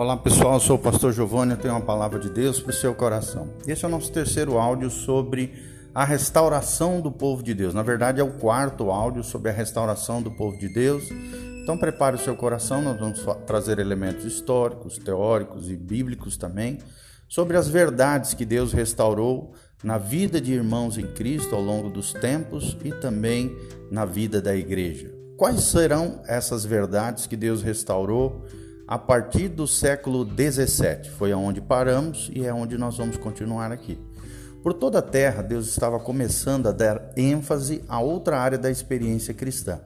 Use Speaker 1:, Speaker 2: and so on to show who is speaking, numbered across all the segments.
Speaker 1: Olá pessoal, eu sou o pastor Giovanni, eu tenho uma palavra de Deus para o seu coração. Esse é o nosso terceiro áudio sobre a restauração do povo de Deus. Na verdade, é o quarto áudio sobre a restauração do povo de Deus. Então prepare o seu coração, nós vamos trazer elementos históricos, teóricos e bíblicos também sobre as verdades que Deus restaurou na vida de irmãos em Cristo ao longo dos tempos e também na vida da igreja. Quais serão essas verdades que Deus restaurou a partir do século 17? Foi aonde paramos e é onde nós vamos continuar aqui. Por toda a terra, Deus estava começando a dar ênfase a outra área da experiência cristã.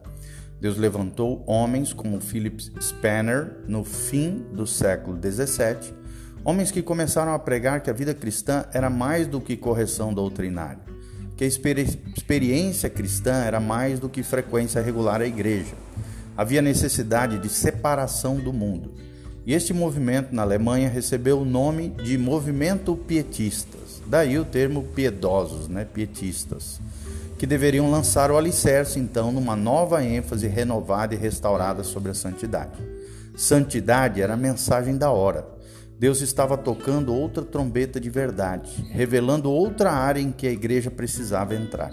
Speaker 1: Deus levantou homens como Philip Spanner no fim do século 17, homens que começaram a pregar que a vida cristã era mais do que correção doutrinária que a experiência cristã era mais do que frequência regular à igreja. Havia necessidade de separação do mundo. E este movimento na Alemanha recebeu o nome de Movimento Pietistas. Daí o termo piedosos, né, pietistas, que deveriam lançar o alicerce então numa nova ênfase renovada e restaurada sobre a santidade. Santidade era a mensagem da hora. Deus estava tocando outra trombeta de verdade, revelando outra área em que a igreja precisava entrar.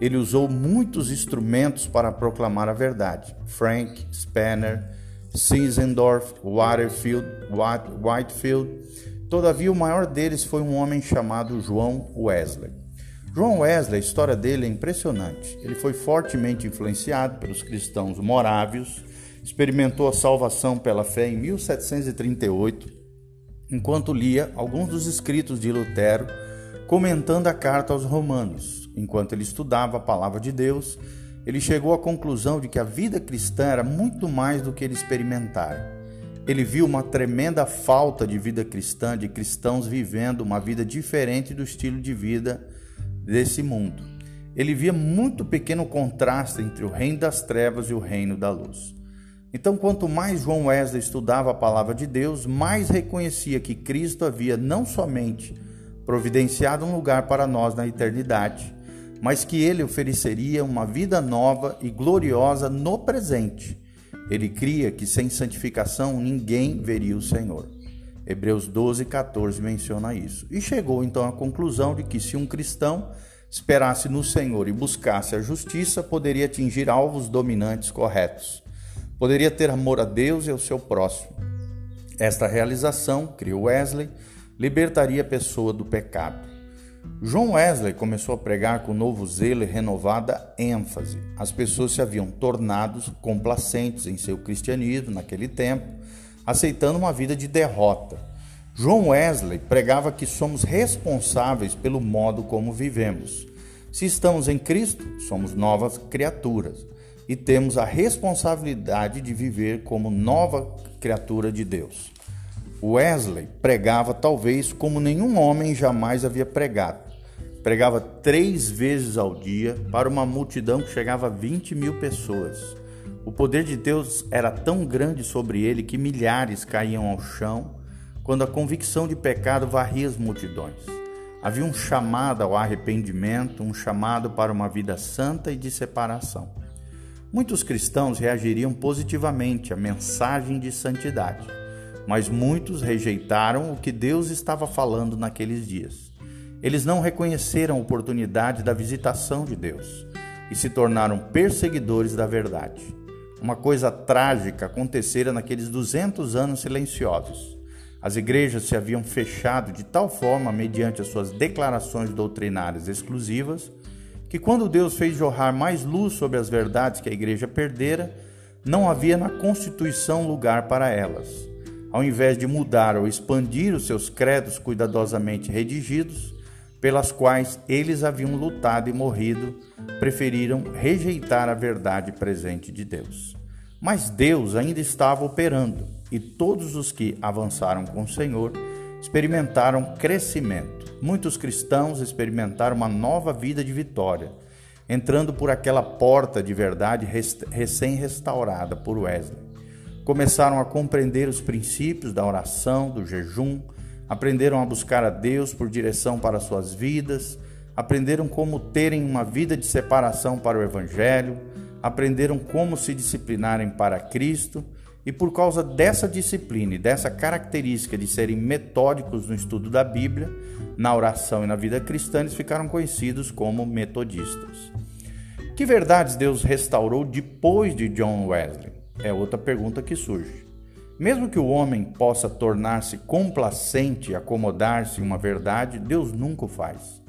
Speaker 1: Ele usou muitos instrumentos para proclamar a verdade. Frank, Spanner, Zinzendorf, Waterfield, Whitefield. Todavia, o maior deles foi um homem chamado João Wesley. João Wesley, a história dele é impressionante. Ele foi fortemente influenciado pelos cristãos morávios, experimentou a salvação pela fé em 1738 enquanto lia alguns dos escritos de Lutero, comentando a carta aos Romanos. Enquanto ele estudava a palavra de Deus, ele chegou à conclusão de que a vida cristã era muito mais do que ele experimentara. Ele viu uma tremenda falta de vida cristã, de cristãos vivendo uma vida diferente do estilo de vida desse mundo. Ele via muito pequeno contraste entre o reino das trevas e o reino da luz. Então, quanto mais João Wesley estudava a palavra de Deus, mais reconhecia que Cristo havia não somente providenciado um lugar para nós na eternidade, mas que ele ofereceria uma vida nova e gloriosa no presente. Ele cria que sem santificação ninguém veria o Senhor. Hebreus 12, 14 menciona isso. E chegou então à conclusão de que se um cristão esperasse no Senhor e buscasse a justiça, poderia atingir alvos dominantes corretos. Poderia ter amor a Deus e ao seu próximo. Esta realização, criou Wesley, libertaria a pessoa do pecado. João Wesley começou a pregar com novo zelo e renovada ênfase. As pessoas se haviam tornado complacentes em seu cristianismo naquele tempo, aceitando uma vida de derrota. João Wesley pregava que somos responsáveis pelo modo como vivemos. Se estamos em Cristo, somos novas criaturas e temos a responsabilidade de viver como nova criatura de Deus. Wesley pregava talvez como nenhum homem jamais havia pregado. Pregava três vezes ao dia para uma multidão que chegava a 20 mil pessoas. O poder de Deus era tão grande sobre ele que milhares caíam ao chão quando a convicção de pecado varria as multidões. Havia um chamado ao arrependimento, um chamado para uma vida santa e de separação. Muitos cristãos reagiriam positivamente à mensagem de santidade, mas muitos rejeitaram o que Deus estava falando naqueles dias. Eles não reconheceram a oportunidade da visitação de Deus e se tornaram perseguidores da verdade. Uma coisa trágica acontecera naqueles 200 anos silenciosos. As igrejas se haviam fechado de tal forma, mediante as suas declarações doutrinárias exclusivas, que quando Deus fez jorrar mais luz sobre as verdades que a igreja perdera, não havia na Constituição lugar para elas. Ao invés de mudar ou expandir os seus credos cuidadosamente redigidos, pelas quais eles haviam lutado e morrido, preferiram rejeitar a verdade presente de Deus. Mas Deus ainda estava operando, e todos os que avançaram com o Senhor experimentaram crescimento. Muitos cristãos experimentaram uma nova vida de vitória, entrando por aquela porta de verdade recém-restaurada por Wesley. Começaram a compreender os princípios da oração, do jejum, aprenderam a buscar a Deus por direção para suas vidas, aprenderam como terem uma vida de separação para o Evangelho, aprenderam como se disciplinarem para Cristo E por causa dessa disciplina e dessa característica de serem metódicos no estudo da Bíblia, na oração e na vida cristã, eles ficaram conhecidos como metodistas. Que verdades Deus restaurou depois de John Wesley? É outra pergunta que surge. Mesmo que o homem possa tornar-se complacente acomodar-se em uma verdade, Deus nunca o faz.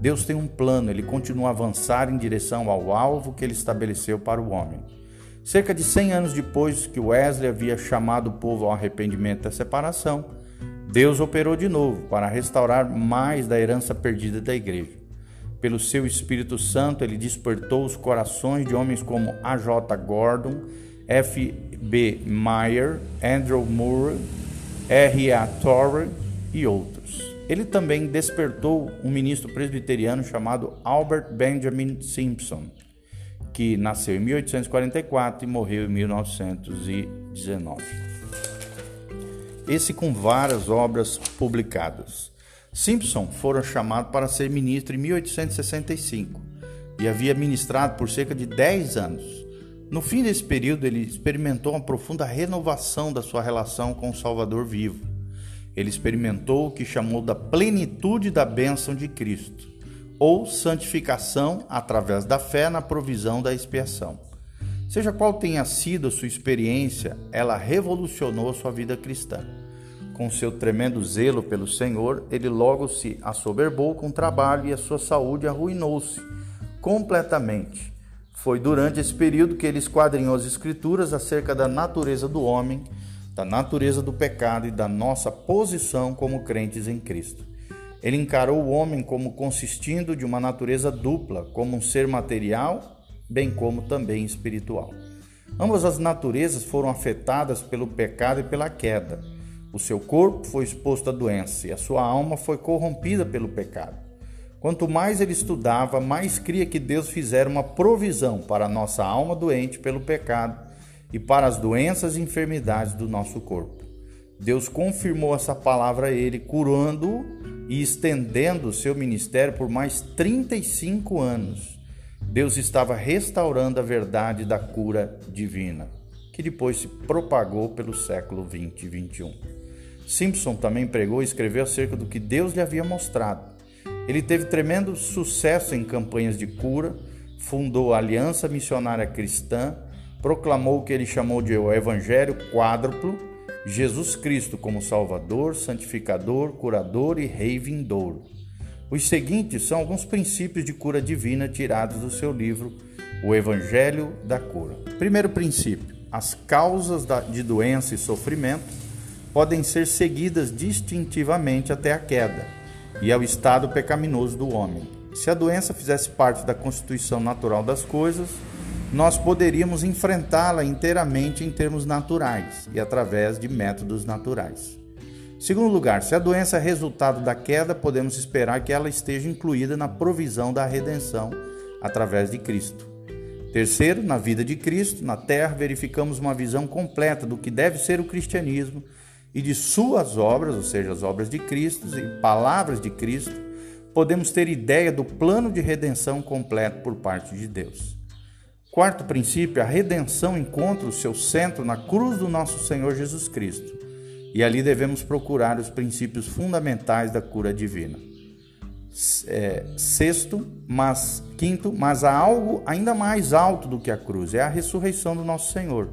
Speaker 1: Deus tem um plano, ele continua a avançar em direção ao alvo que ele estabeleceu para o homem. Cerca de 100 anos depois que Wesley havia chamado o povo ao arrependimento da separação, Deus operou de novo para restaurar mais da herança perdida da igreja. Pelo seu Espírito Santo, ele despertou os corações de homens como A.J. Gordon, F.B. Meyer, Andrew Moore, R.A. Torrey e outros. Ele também despertou um ministro presbiteriano chamado Albert Benjamin Simpson, que nasceu em 1844 e morreu em 1919. Esse com várias obras publicadas. Simpson fora chamado para ser ministro em 1865 e havia ministrado por cerca de 10 anos. No fim desse período, ele experimentou uma profunda renovação da sua relação com o Salvador vivo. Ele experimentou o que chamou da plenitude da bênção de Cristo, ou santificação através da fé na provisão da expiação. Seja qual tenha sido a sua experiência, ela revolucionou a sua vida cristã. Com seu tremendo zelo pelo Senhor, ele logo se assoberbou com o trabalho e a sua saúde arruinou-se completamente. Foi durante esse período que ele esquadrinhou as Escrituras acerca da natureza do homem, da natureza do pecado e da nossa posição como crentes em Cristo. Ele encarou o homem como consistindo de uma natureza dupla, como um ser material, bem como também espiritual. Ambas as naturezas foram afetadas pelo pecado e pela queda. O seu corpo foi exposto à doença e a sua alma foi corrompida pelo pecado. Quanto mais ele estudava, mais cria que Deus fizera uma provisão para a nossa alma doente pelo pecado e para as doenças e enfermidades do nosso corpo. Deus confirmou essa palavra a ele, curando-o e estendendo o seu ministério por mais 35 anos. Deus estava restaurando a verdade da cura divina, que depois se propagou pelo século 20 e 21. Simpson também pregou e escreveu acerca do que Deus lhe havia mostrado ele teve tremendo sucesso em campanhas de cura, fundou a Aliança Missionária Cristã, proclamou o que ele chamou de o Evangelho quádruplo, Jesus Cristo como Salvador, Santificador, Curador e Rei vindouro. Os seguintes são alguns princípios de cura divina tirados do seu livro O Evangelho da Cura. Primeiro princípio: as causas de doença e sofrimento podem ser seguidas distintivamente até a queda e ao estado pecaminoso do homem. Se a doença fizesse parte da constituição natural das coisas, nós poderíamos enfrentá-la inteiramente em termos naturais e através de métodos naturais. Segundo lugar, se a doença é resultado da queda, podemos esperar que ela esteja incluída na provisão da redenção através de Cristo. Terceiro, na vida de Cristo, na terra, verificamos uma visão completa do que deve ser o cristianismo e de suas obras, ou seja, as obras de Cristo e palavras de Cristo, podemos ter ideia do plano de redenção completo por parte de Deus. Quarto princípio, a redenção encontra o seu centro na cruz do nosso Senhor Jesus Cristo. E ali devemos procurar os princípios fundamentais da cura divina. É, sexto, mas quinto, mas há algo ainda mais alto do que a cruz, é a ressurreição do nosso Senhor.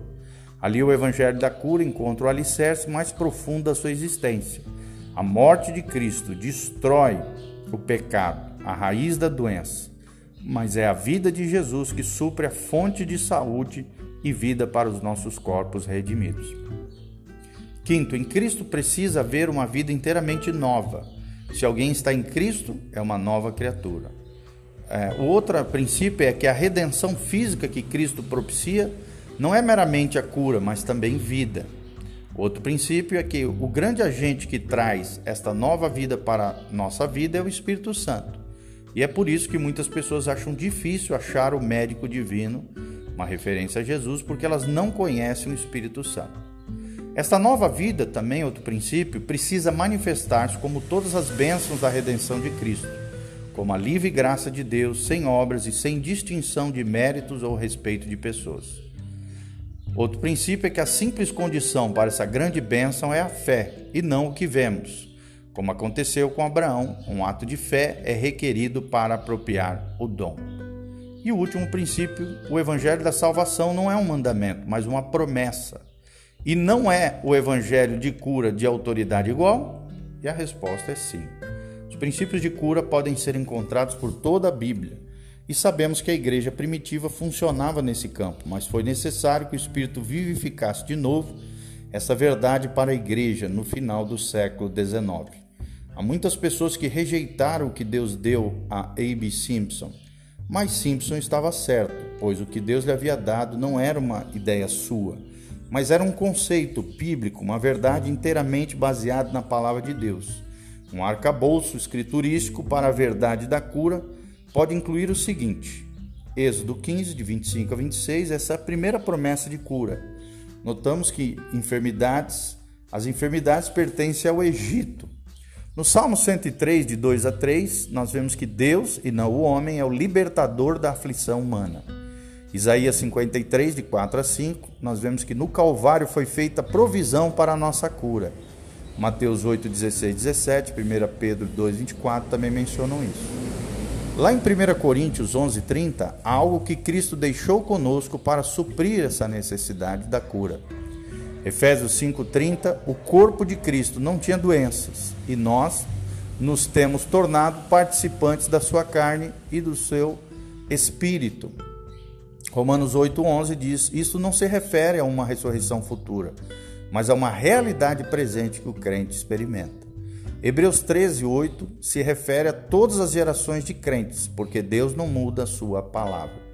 Speaker 1: Ali o Evangelho da cura encontra o alicerce mais profundo da sua existência. A morte de Cristo destrói o pecado, a raiz da doença, mas é a vida de Jesus que supre a fonte de saúde e vida para os nossos corpos redimidos. Quinto, em Cristo precisa haver uma vida inteiramente nova. Se alguém está em Cristo, é uma nova criatura. É, o outro princípio é que a redenção física que Cristo propicia não é meramente a cura, mas também vida. Outro princípio é que o grande agente que traz esta nova vida para a nossa vida é o Espírito Santo. E é por isso que muitas pessoas acham difícil achar o médico divino, uma referência a Jesus, porque elas não conhecem o Espírito Santo. Esta nova vida, também outro princípio, precisa manifestar-se como todas as bênçãos da redenção de Cristo, como a livre graça de Deus, sem obras e sem distinção de méritos ou respeito de pessoas. Outro princípio é que a simples condição para essa grande bênção é a fé e não o que vemos. Como aconteceu com Abraão, um ato de fé é requerido para apropriar o dom. E o último princípio, o evangelho da salvação não é um mandamento, mas uma promessa. E não é o evangelho de cura de autoridade igual? E a resposta é sim. Os princípios de cura podem ser encontrados por toda a Bíblia. E sabemos que a igreja primitiva funcionava nesse campo, mas foi necessário que o Espírito vivificasse de novo essa verdade para a igreja no final do século XIX. Há muitas pessoas que rejeitaram o que Deus deu a A.B. Simpson mas Simpson estava certo, pois o que Deus lhe havia dado não era uma ideia sua, mas era um conceito bíblico, uma verdade inteiramente baseada na palavra de Deus. Um arcabouço escriturístico para a verdade da cura pode incluir o seguinte: Êxodo 15, de 25 a 26, essa é a primeira promessa de cura. Notamos que enfermidades, as enfermidades pertencem ao Egito, no Salmo 103, de 2 a 3, nós vemos que Deus e não o homem é o libertador da aflição humana. Isaías 53, de 4 a 5, nós vemos que no Calvário foi feita provisão para a nossa cura. Mateus 8, 16, 17, 1 Pedro 2, 24 também mencionam isso. Lá em 1 Coríntios 11, 30, há algo que Cristo deixou conosco para suprir essa necessidade da cura. Efésios 5:30, o corpo de Cristo não tinha doenças e nós nos temos tornado participantes da sua carne e do seu espírito. Romanos 8:11 diz: Isso não se refere a uma ressurreição futura, mas a uma realidade presente que o crente experimenta. Hebreus 13:8 se refere a todas as gerações de crentes, porque Deus não muda a sua palavra.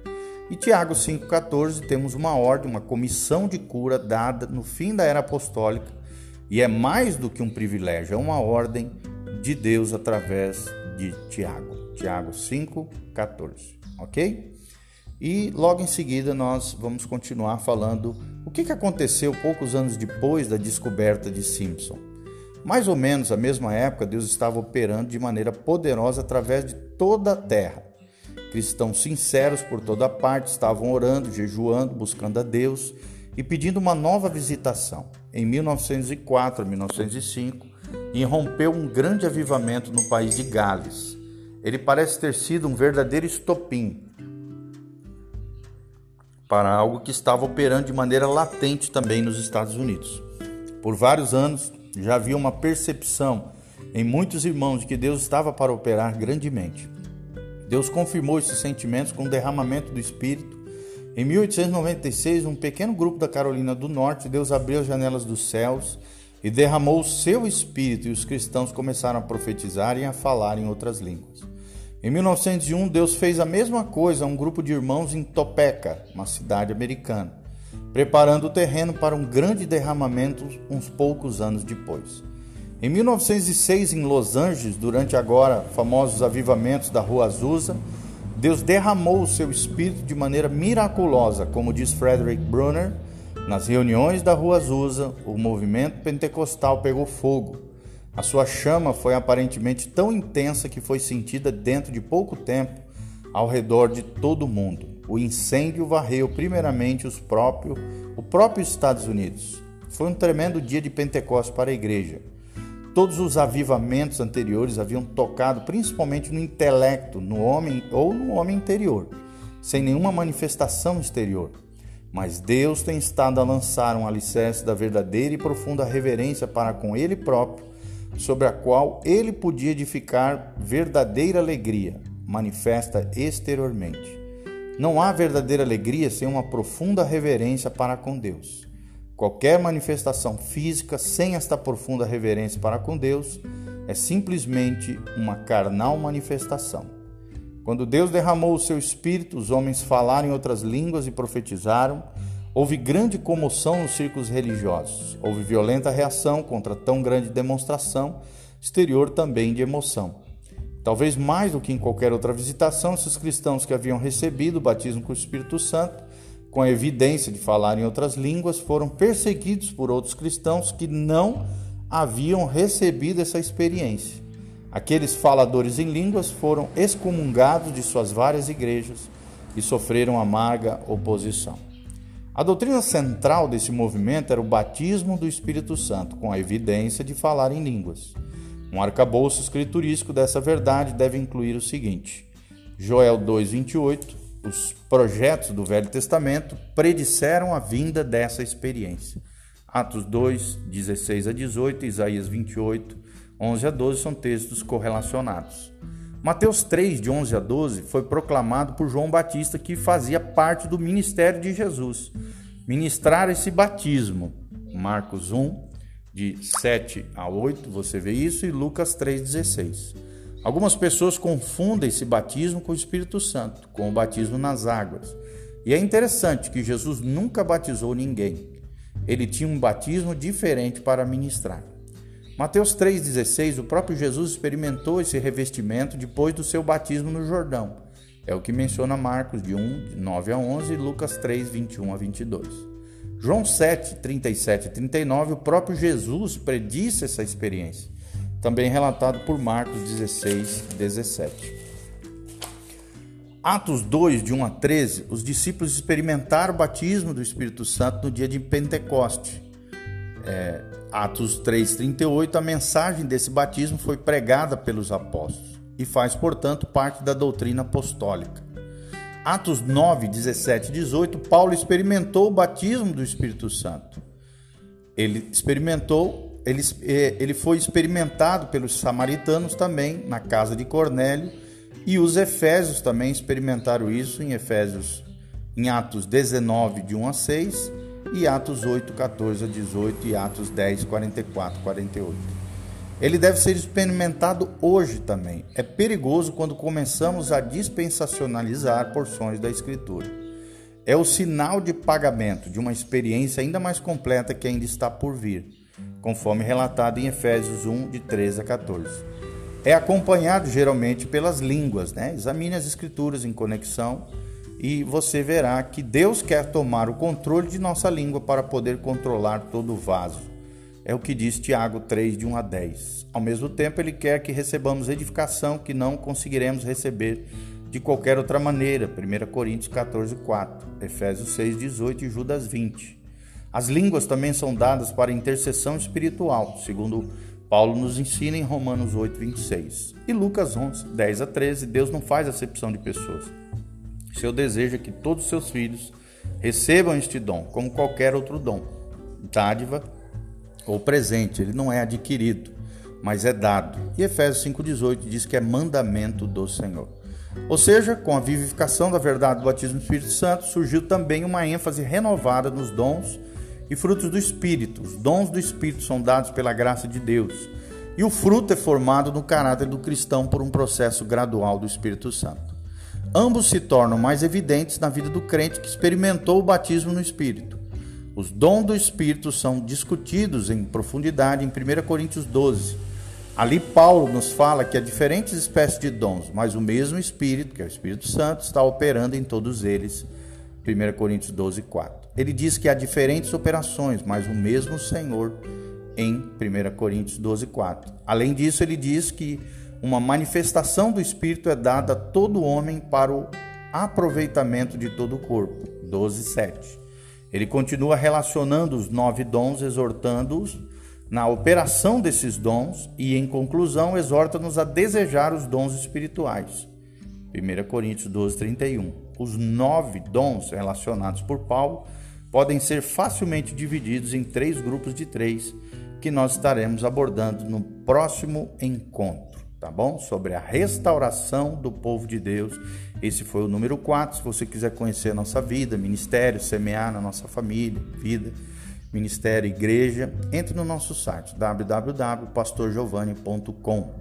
Speaker 1: E Tiago 5,14 temos uma ordem, uma comissão de cura dada no fim da era apostólica, e é mais do que um privilégio, é uma ordem de Deus através de Tiago. Tiago 5,14, ok? E logo em seguida nós vamos continuar falando o que aconteceu poucos anos depois da descoberta de Simpson. Mais ou menos a mesma época, Deus estava operando de maneira poderosa através de toda a terra Cristãos sinceros por toda parte estavam orando, jejuando, buscando a Deus e pedindo uma nova visitação. Em 1904 a 1905, irrompeu um grande avivamento no país de Gales. Ele parece ter sido um verdadeiro estopim para algo que estava operando de maneira latente também nos Estados Unidos. Por vários anos já havia uma percepção em muitos irmãos de que Deus estava para operar grandemente. Deus confirmou esses sentimentos com o derramamento do Espírito. Em 1896, um pequeno grupo da Carolina do Norte, Deus abriu as janelas dos céus e derramou o seu Espírito, e os cristãos começaram a profetizar e a falar em outras línguas. Em 1901, Deus fez a mesma coisa a um grupo de irmãos em Topeka, uma cidade americana, preparando o terreno para um grande derramamento uns poucos anos depois. Em 1906, em Los Angeles, durante agora famosos avivamentos da Rua Azusa, Deus derramou o seu espírito de maneira miraculosa, como diz Frederick Brunner, nas reuniões da Rua Azusa, o movimento pentecostal pegou fogo. A sua chama foi aparentemente tão intensa que foi sentida dentro de pouco tempo ao redor de todo o mundo. O incêndio varreu primeiramente os próprio, o próprio Estados Unidos. Foi um tremendo dia de Pentecostes para a igreja. Todos os avivamentos anteriores haviam tocado principalmente no intelecto, no homem ou no homem interior, sem nenhuma manifestação exterior. Mas Deus tem estado a lançar um alicerce da verdadeira e profunda reverência para com Ele próprio, sobre a qual Ele podia edificar verdadeira alegria, manifesta exteriormente. Não há verdadeira alegria sem uma profunda reverência para com Deus. Qualquer manifestação física sem esta profunda reverência para com Deus é simplesmente uma carnal manifestação. Quando Deus derramou o seu espírito, os homens falaram em outras línguas e profetizaram. Houve grande comoção nos círculos religiosos. Houve violenta reação contra tão grande demonstração exterior também de emoção. Talvez mais do que em qualquer outra visitação, esses cristãos que haviam recebido o batismo com o Espírito Santo com a evidência de falar em outras línguas, foram perseguidos por outros cristãos que não haviam recebido essa experiência. Aqueles faladores em línguas foram excomungados de suas várias igrejas e sofreram amarga oposição. A doutrina central desse movimento era o batismo do Espírito Santo, com a evidência de falar em línguas. Um arcabouço escriturístico dessa verdade deve incluir o seguinte: Joel 2:28, os projetos do Velho Testamento predisseram a vinda dessa experiência. Atos 2, 16 a 18, Isaías 28, 11 a 12 são textos correlacionados. Mateus 3, de 11 a 12, foi proclamado por João Batista, que fazia parte do ministério de Jesus. Ministrar esse batismo. Marcos 1, de 7 a 8, você vê isso, e Lucas 3,16. Algumas pessoas confundem esse batismo com o Espírito Santo, com o batismo nas águas. E é interessante que Jesus nunca batizou ninguém. Ele tinha um batismo diferente para ministrar. Mateus 3,16, o próprio Jesus experimentou esse revestimento depois do seu batismo no Jordão. É o que menciona Marcos de 1, de 9 a 11 e Lucas 3, 21 a 22. João 7, 37 e 39, o próprio Jesus predisse essa experiência, também relatado por Marcos 16, 17. Atos 2, de 1 a 13, os discípulos experimentaram o batismo do Espírito Santo no dia de Pentecoste. É, Atos 3,38, a mensagem desse batismo foi pregada pelos apóstolos e faz, portanto, parte da doutrina apostólica. Atos 9, 17 e 18, Paulo experimentou o batismo do Espírito Santo. Ele experimentou, ele, eh, ele foi experimentado pelos samaritanos também na casa de Cornélio e os efésios também experimentaram isso em Efésios, em Atos 19, de 1 a 6 e Atos 8, 14 a 18 e Atos 10, 44, 48. Ele deve ser experimentado hoje também. É perigoso quando começamos a dispensacionalizar porções da Escritura. É o sinal de pagamento de uma experiência ainda mais completa que ainda está por vir, conforme relatado em Efésios 1, de 13 a 14. É acompanhado geralmente pelas línguas, né? Examine as Escrituras em conexão e você verá que Deus quer tomar o controle de nossa língua para poder controlar todo o vaso. É o que diz Tiago 3, de 1 a 10. Ao mesmo tempo, ele quer que recebamos edificação que não conseguiremos receber de qualquer outra maneira. 1 Coríntios 14, 4, Efésios 6, 18 e Judas 20. As línguas também são dadas para intercessão espiritual, segundo Paulo nos ensina em Romanos 8, 26. E Lucas 11, 10 a 13, Deus não faz acepção de pessoas. Seu desejo é que todos os seus filhos recebam este dom, como qualquer outro dom, dádiva ou presente. Ele não é adquirido, mas é dado. E Efésios 5,18 diz que é mandamento do Senhor. Ou seja, com a vivificação da verdade do batismo do Espírito Santo, surgiu também uma ênfase renovada nos dons e frutos do Espírito. Os dons do Espírito são dados pela graça de Deus. E o fruto é formado no caráter do cristão por um processo gradual do Espírito Santo. Ambos se tornam mais evidentes na vida do crente que experimentou o batismo no Espírito. Os dons do Espírito são discutidos em profundidade em 1 Coríntios 12. Ali, Paulo nos fala que há diferentes espécies de dons, mas o mesmo Espírito, que é o Espírito Santo, está operando em todos eles. 1 Coríntios 12, 4. Ele diz que há diferentes operações, mas o mesmo Senhor em 1 Coríntios 12, 4. Além disso, ele diz que uma manifestação do Espírito é dada a todo homem para o aproveitamento de todo o corpo. 12:7. Ele continua relacionando os nove dons, exortando-os na operação desses dons e, em conclusão, exorta-nos a desejar os dons espirituais. 1 Coríntios 12, 31. Os nove dons relacionados por Paulo podem ser facilmente divididos em três grupos de três, que nós estaremos abordando no próximo encontro tá bom? Sobre a restauração do povo de Deus. Esse foi o número 4. Se você quiser conhecer a nossa vida, ministério, semear na nossa família, vida, ministério, igreja, entre no nosso site www.pastorgiovanni.com.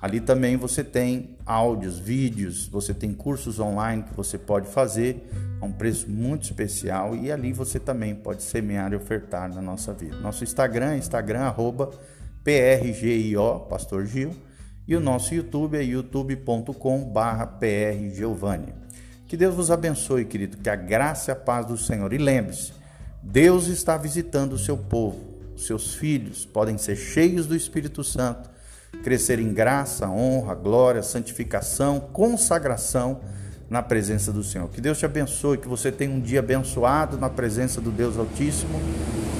Speaker 1: Ali também você tem áudios, vídeos, você tem cursos online que você pode fazer a um preço muito especial e ali você também pode semear e ofertar na nossa vida. Nosso Instagram é Instagram arroba PRGIO, Pastor Gil e o nosso YouTube é youtube.com/prgiovanni. Que Deus vos abençoe, querido, que a graça e a paz do Senhor. E lembre-se, Deus está visitando o seu povo. Seus filhos podem ser cheios do Espírito Santo, crescer em graça, honra, glória, santificação, consagração, na presença do Senhor. Que Deus te abençoe, que você tenha um dia abençoado na presença do Deus Altíssimo,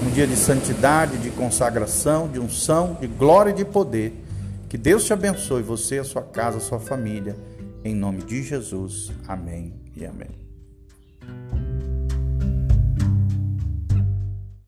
Speaker 1: um dia de santidade, de consagração, de unção, de glória e de poder. Que Deus te abençoe, você, a sua casa, a sua família, em nome de Jesus. Amém e amém.